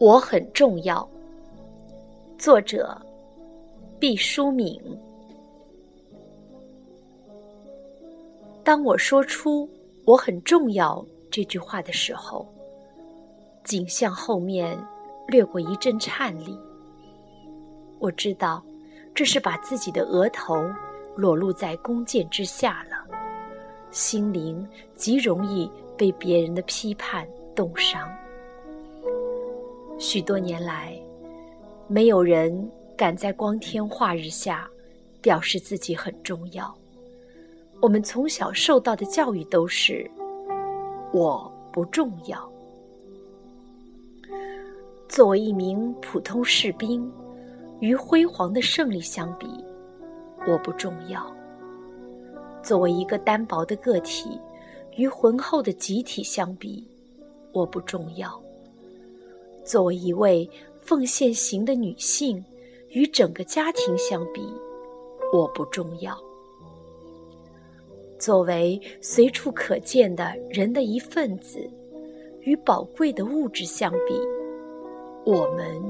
我很重要。作者：毕淑敏。当我说出“我很重要”这句话的时候，景象后面掠过一阵颤栗。我知道，这是把自己的额头裸露在弓箭之下了，心灵极容易被别人的批判冻伤。许多年来，没有人敢在光天化日下表示自己很重要。我们从小受到的教育都是“我不重要”。作为一名普通士兵，与辉煌的胜利相比，我不重要；作为一个单薄的个体，与浑厚的集体相比，我不重要。作为一位奉献型的女性，与整个家庭相比，我不重要；作为随处可见的人的一份子，与宝贵的物质相比，我们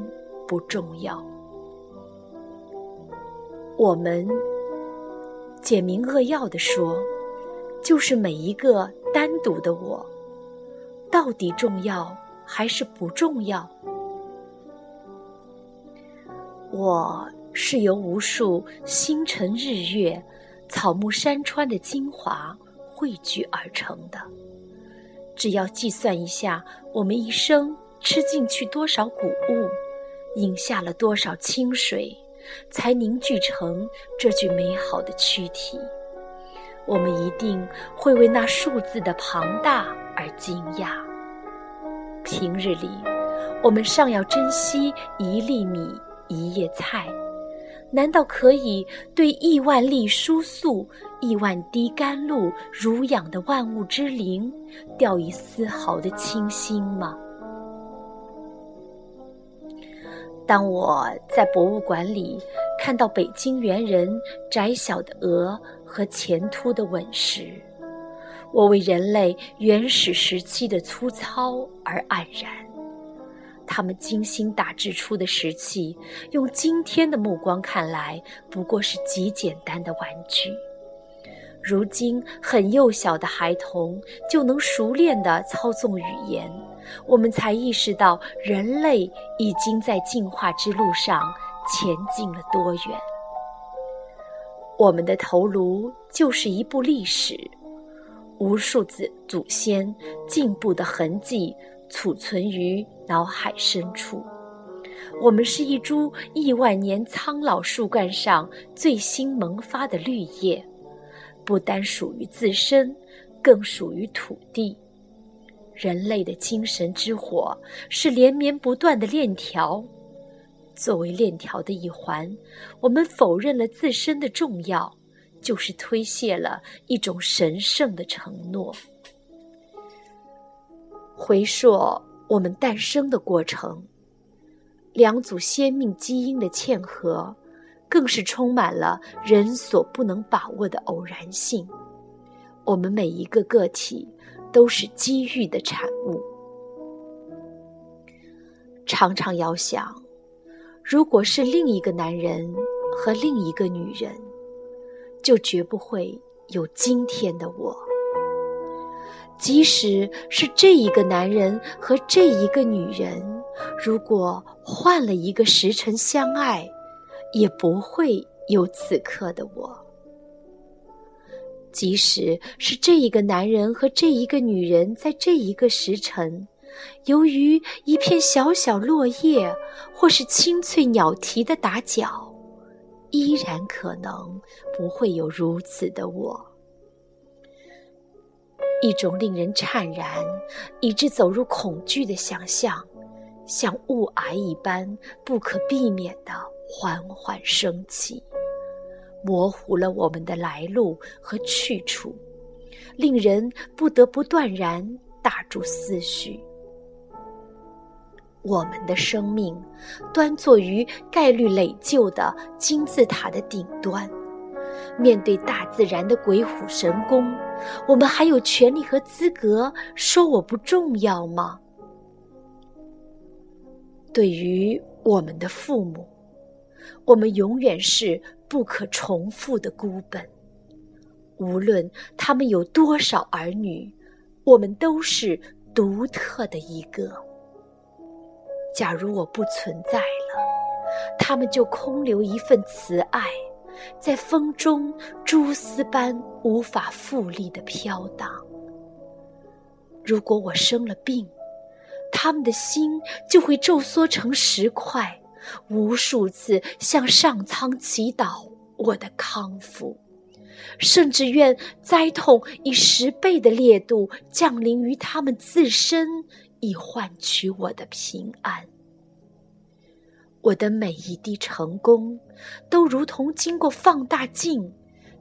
不重要。我们简明扼要的说，就是每一个单独的我，到底重要？还是不重要。我是由无数星辰日月、草木山川的精华汇聚而成的。只要计算一下，我们一生吃进去多少谷物，饮下了多少清水，才凝聚成这具美好的躯体，我们一定会为那数字的庞大而惊讶。平日里，我们尚要珍惜一粒米、一叶菜，难道可以对亿万粒蔬素、亿万滴甘露濡养的万物之灵，掉以丝毫的清心吗？当我在博物馆里看到北京猿人窄小的额和前凸的吻时，我为人类原始时期的粗糙而黯然。他们精心打制出的石器，用今天的目光看来，不过是极简单的玩具。如今，很幼小的孩童就能熟练地操纵语言，我们才意识到人类已经在进化之路上前进了多远。我们的头颅就是一部历史。无数子祖先进步的痕迹储存于脑海深处。我们是一株亿万年苍老树干上最新萌发的绿叶，不单属于自身，更属于土地。人类的精神之火是连绵不断的链条。作为链条的一环，我们否认了自身的重要。就是推卸了一种神圣的承诺。回溯我们诞生的过程，两组先命基因的嵌合，更是充满了人所不能把握的偶然性。我们每一个个体都是机遇的产物。常常要想，如果是另一个男人和另一个女人。就绝不会有今天的我。即使是这一个男人和这一个女人，如果换了一个时辰相爱，也不会有此刻的我。即使是这一个男人和这一个女人在这一个时辰，由于一片小小落叶，或是清脆鸟啼的打搅。依然可能不会有如此的我，一种令人颤然以致走入恐惧的想象，像雾霭一般不可避免的缓缓升起，模糊了我们的来路和去处，令人不得不断然打住思绪。我们的生命端坐于概率累旧的金字塔的顶端，面对大自然的鬼斧神工，我们还有权利和资格说我不重要吗？对于我们的父母，我们永远是不可重复的孤本。无论他们有多少儿女，我们都是独特的一个。假如我不存在了，他们就空留一份慈爱，在风中蛛丝般无法复利的飘荡。如果我生了病，他们的心就会皱缩成石块，无数次向上苍祈祷我的康复，甚至愿灾痛以十倍的烈度降临于他们自身，以换取我的平安。我的每一滴成功，都如同经过放大镜，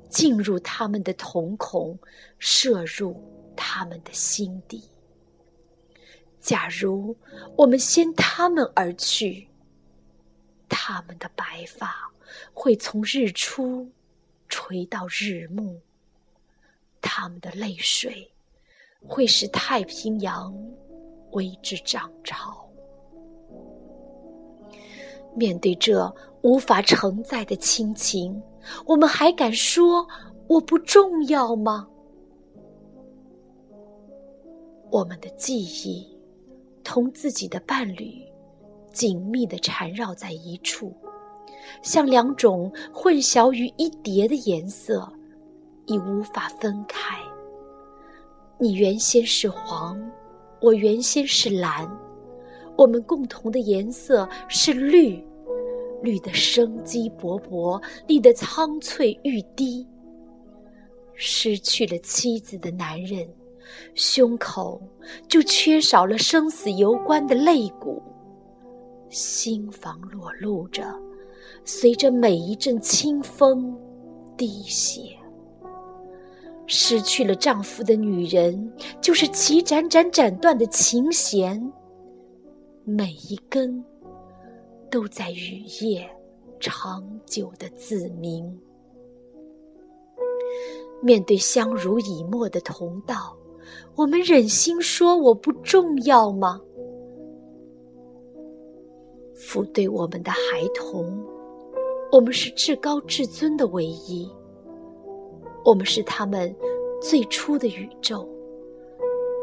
进入他们的瞳孔，射入他们的心底。假如我们先他们而去，他们的白发会从日出垂到日暮，他们的泪水会使太平洋为之涨潮。面对这无法承载的亲情，我们还敢说我不重要吗？我们的记忆。同自己的伴侣紧密地缠绕在一处，像两种混淆于一叠的颜色，已无法分开。你原先是黄，我原先是蓝，我们共同的颜色是绿，绿的生机勃勃，绿的苍翠欲滴。失去了妻子的男人。胸口就缺少了生死攸关的肋骨，心房裸露着，随着每一阵清风滴血。失去了丈夫的女人，就是齐斩斩斩断的琴弦，每一根都在雨夜长久的自鸣。面对相濡以沫的同道。我们忍心说我不重要吗？父对我们的孩童，我们是至高至尊的唯一。我们是他们最初的宇宙，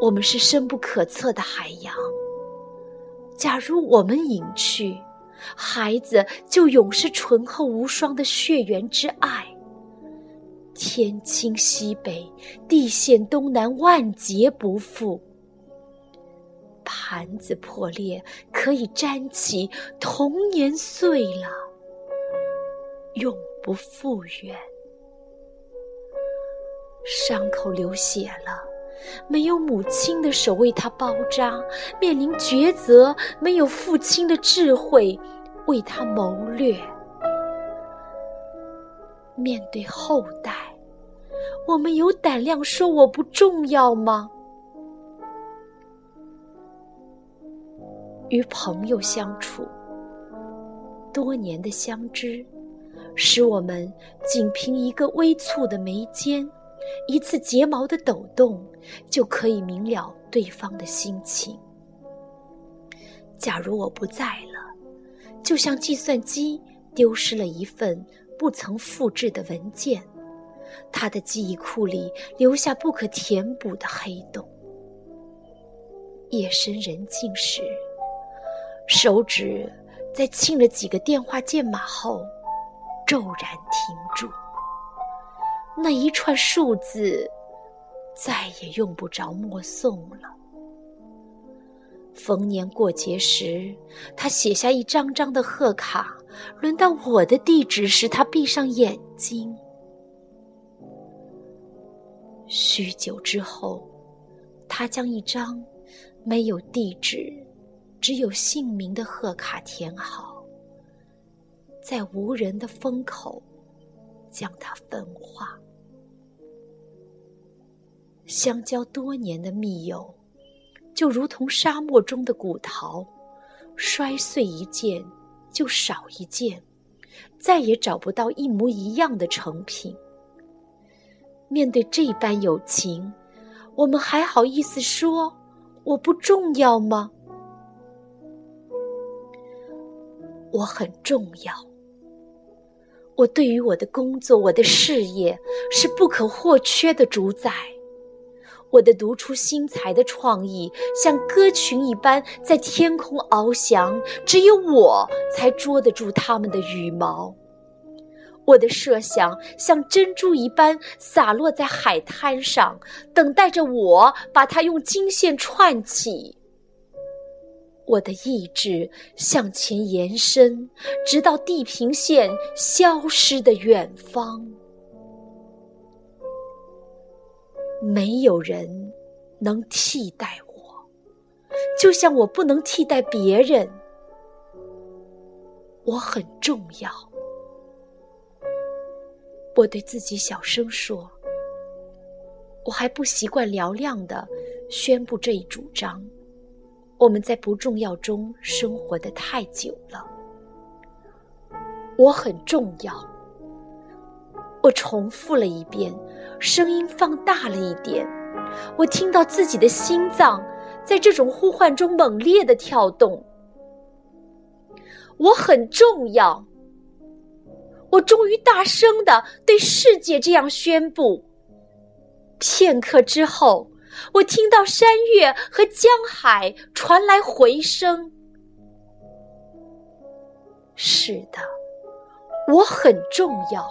我们是深不可测的海洋。假如我们隐去，孩子就永是醇厚无双的血缘之爱。天倾西北，地陷东南，万劫不复。盘子破裂可以粘起，童年碎了，永不复原。伤口流血了，没有母亲的手为他包扎；面临抉择，没有父亲的智慧为他谋略。面对后代，我们有胆量说我不重要吗？与朋友相处，多年的相知，使我们仅凭一个微蹙的眉间，一次睫毛的抖动，就可以明了对方的心情。假如我不在了，就像计算机丢失了一份。不曾复制的文件，他的记忆库里留下不可填补的黑洞。夜深人静时，手指在亲了几个电话键码后，骤然停住。那一串数字，再也用不着默诵了。逢年过节时，他写下一张张的贺卡。轮到我的地址时，他闭上眼睛。许久之后，他将一张没有地址、只有姓名的贺卡填好，在无人的风口将它焚化。相交多年的密友，就如同沙漠中的古陶，摔碎一件。就少一件，再也找不到一模一样的成品。面对这般友情，我们还好意思说我不重要吗？我很重要。我对于我的工作、我的事业是不可或缺的主宰。我的独出心裁的创意像歌群一般在天空翱翔，只有我才捉得住它们的羽毛。我的设想像珍珠一般洒落在海滩上，等待着我把它用金线串起。我的意志向前延伸，直到地平线消失的远方。没有人能替代我，就像我不能替代别人。我很重要。我对自己小声说：“我还不习惯嘹亮的宣布这一主张。我们在不重要中生活的太久了。我很重要。”我重复了一遍，声音放大了一点。我听到自己的心脏在这种呼唤中猛烈的跳动。我很重要。我终于大声的对世界这样宣布。片刻之后，我听到山岳和江海传来回声。是的，我很重要。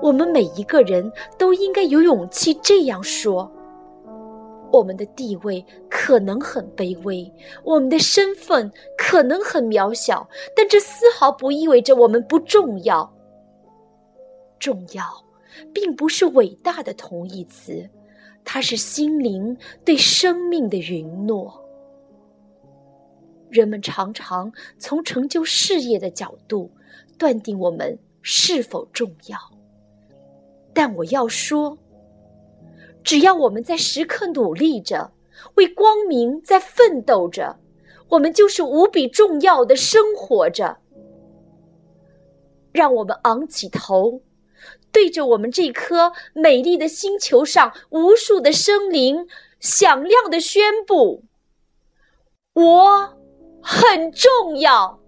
我们每一个人都应该有勇气这样说。我们的地位可能很卑微，我们的身份可能很渺小，但这丝毫不意味着我们不重要。重要，并不是伟大的同义词，它是心灵对生命的允诺。人们常常从成就事业的角度断定我们是否重要，但我要说，只要我们在时刻努力着，为光明在奋斗着，我们就是无比重要的生活着。让我们昂起头。对着我们这颗美丽的星球上无数的生灵，响亮的宣布：我很重要。